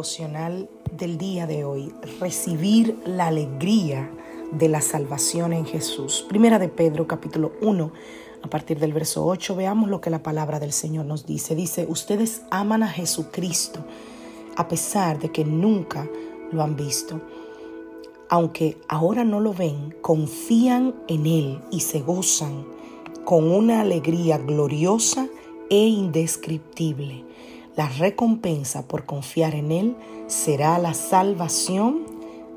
Del día de hoy, recibir la alegría de la salvación en Jesús. Primera de Pedro capítulo 1, a partir del verso 8, veamos lo que la palabra del Señor nos dice. Dice, ustedes aman a Jesucristo a pesar de que nunca lo han visto. Aunque ahora no lo ven, confían en Él y se gozan con una alegría gloriosa e indescriptible la recompensa por confiar en Él será la salvación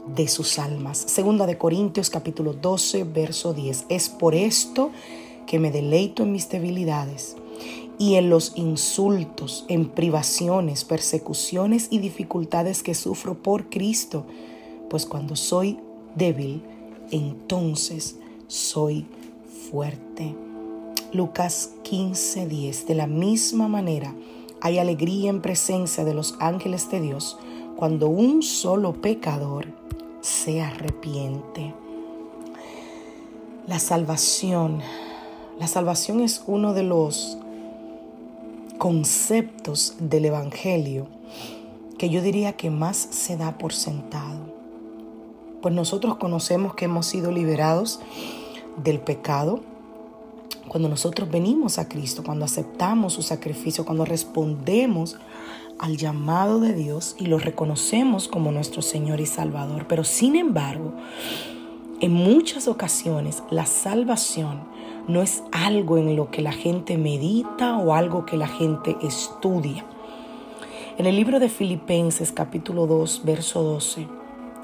de sus almas. Segunda de Corintios capítulo 12, verso 10. Es por esto que me deleito en mis debilidades y en los insultos, en privaciones, persecuciones y dificultades que sufro por Cristo, pues cuando soy débil, entonces soy fuerte. Lucas 15, 10. De la misma manera, hay alegría en presencia de los ángeles de Dios cuando un solo pecador se arrepiente. La salvación. La salvación es uno de los conceptos del Evangelio que yo diría que más se da por sentado. Pues nosotros conocemos que hemos sido liberados del pecado, cuando nosotros venimos a Cristo, cuando aceptamos su sacrificio, cuando respondemos al llamado de Dios y lo reconocemos como nuestro Señor y Salvador. Pero sin embargo, en muchas ocasiones la salvación no es algo en lo que la gente medita o algo que la gente estudia. En el libro de Filipenses capítulo 2, verso 12,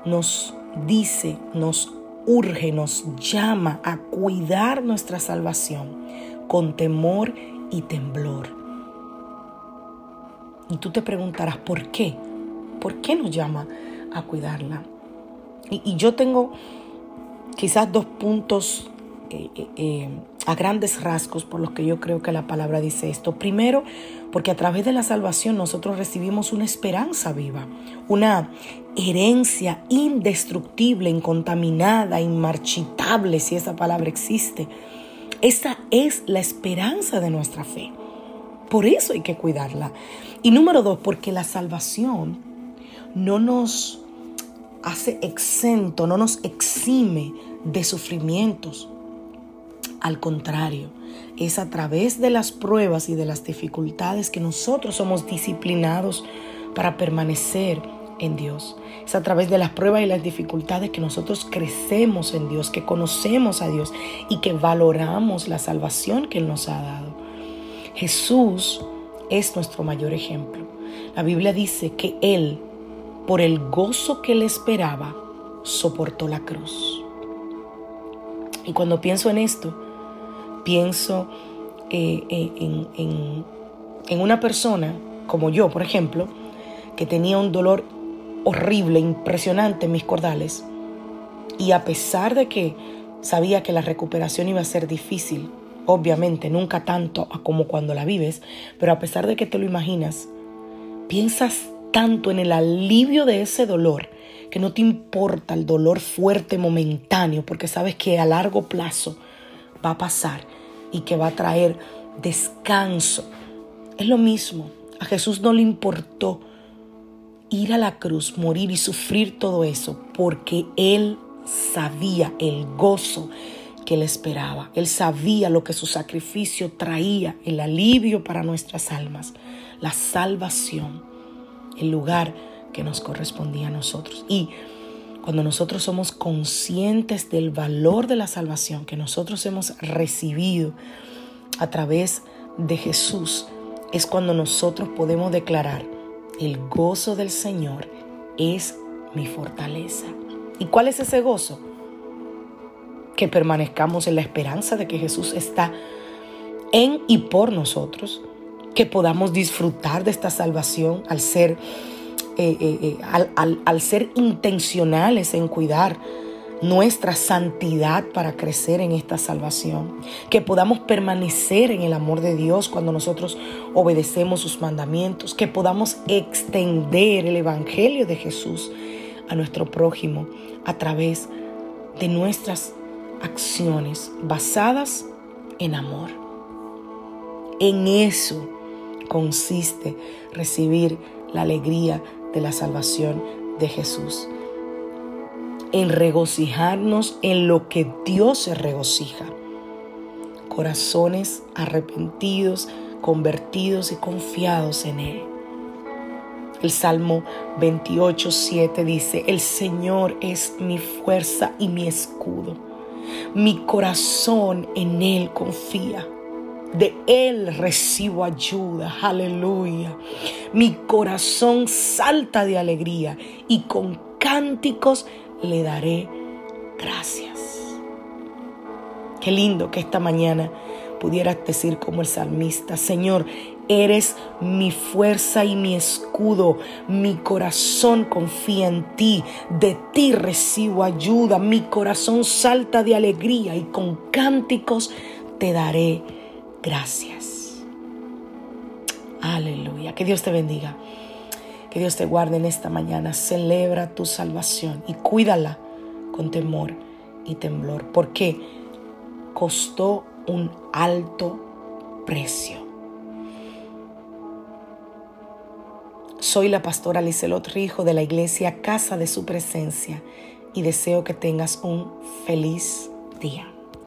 nos dice, nos urge, nos llama a cuidar nuestra salvación con temor y temblor. Y tú te preguntarás, ¿por qué? ¿Por qué nos llama a cuidarla? Y, yo tengo quizás dos puntos eh, eh, eh, a grandes rasgos por los que yo creo que la palabra dice esto. Primero, porque a través de la salvación nosotros recibimos una esperanza viva, una herencia indestructible, incontaminada, inmarchitable, si esa palabra existe. Esa es la esperanza de nuestra fe. Por eso hay que cuidarla. Y número dos, porque la salvación no nos hace exento, no nos exime de sufrimientos. Al contrario, es a través de las pruebas y de las dificultades que nosotros somos disciplinados para permanecer en Dios. Es a través de las pruebas y las dificultades que nosotros crecemos en Dios, que conocemos a Dios y que valoramos la salvación que Él nos ha dado. Jesús es nuestro mayor ejemplo. La Biblia dice que Él, por el gozo que le esperaba, soportó la cruz. Y cuando pienso en esto, pienso eh, eh, en, una persona como yo, por ejemplo, que tenía un dolor horrible, impresionante en mis cordales. Y a pesar de que sabía que la recuperación iba a ser difícil, obviamente nunca tanto como cuando la vives, pero a pesar de que te lo imaginas, piensas tanto en el alivio de ese dolor que no te importa el dolor fuerte momentáneo porque sabes que a largo plazo va a pasar y que va a traer descanso. Es lo mismo. A Jesús no le importó ir a la cruz, morir y sufrir todo eso, porque Él sabía el gozo que Él esperaba. Él sabía lo que su sacrificio traía, el alivio para nuestras almas, la salvación, el lugar que nos correspondía a nosotros. Y cuando nosotros somos conscientes del valor de la salvación que nosotros hemos recibido a través de Jesús, es cuando nosotros podemos declarar, el gozo del Señor es mi fortaleza. ¿Y cuál es ese gozo? Que permanezcamos en la esperanza de que Jesús está en y por nosotros, que podamos disfrutar de esta salvación al ser, eh, eh, eh, al, al ser intencionales en cuidar nuestra santidad para crecer en esta salvación, que podamos permanecer en el amor de Dios cuando nosotros obedecemos sus mandamientos, que podamos extender el Evangelio de Jesús a nuestro prójimo a través de nuestras acciones basadas en amor. En eso consiste recibir la alegría de la salvación de Jesús en regocijarnos en lo que Dios se regocija. Corazones arrepentidos, convertidos y confiados en Él. El Salmo 28, 7 dice, el Señor es mi fuerza y mi escudo. Mi corazón en Él confía. De Él recibo ayuda. Aleluya. Mi corazón salta de alegría y con cánticos le daré gracias. Qué lindo que esta mañana pudieras decir como el salmista, Señor, eres mi fuerza y mi escudo, mi corazón confía en ti, de ti recibo ayuda, mi corazón salta de alegría y con cánticos te daré gracias. Aleluya, que Dios te bendiga. Que Dios te guarde en esta mañana. Celebra tu salvación y cuídala con temor y temblor, porque costó un alto precio. Soy la pastora Liselot Rijo de la iglesia Casa de Su Presencia y deseo que tengas un feliz día.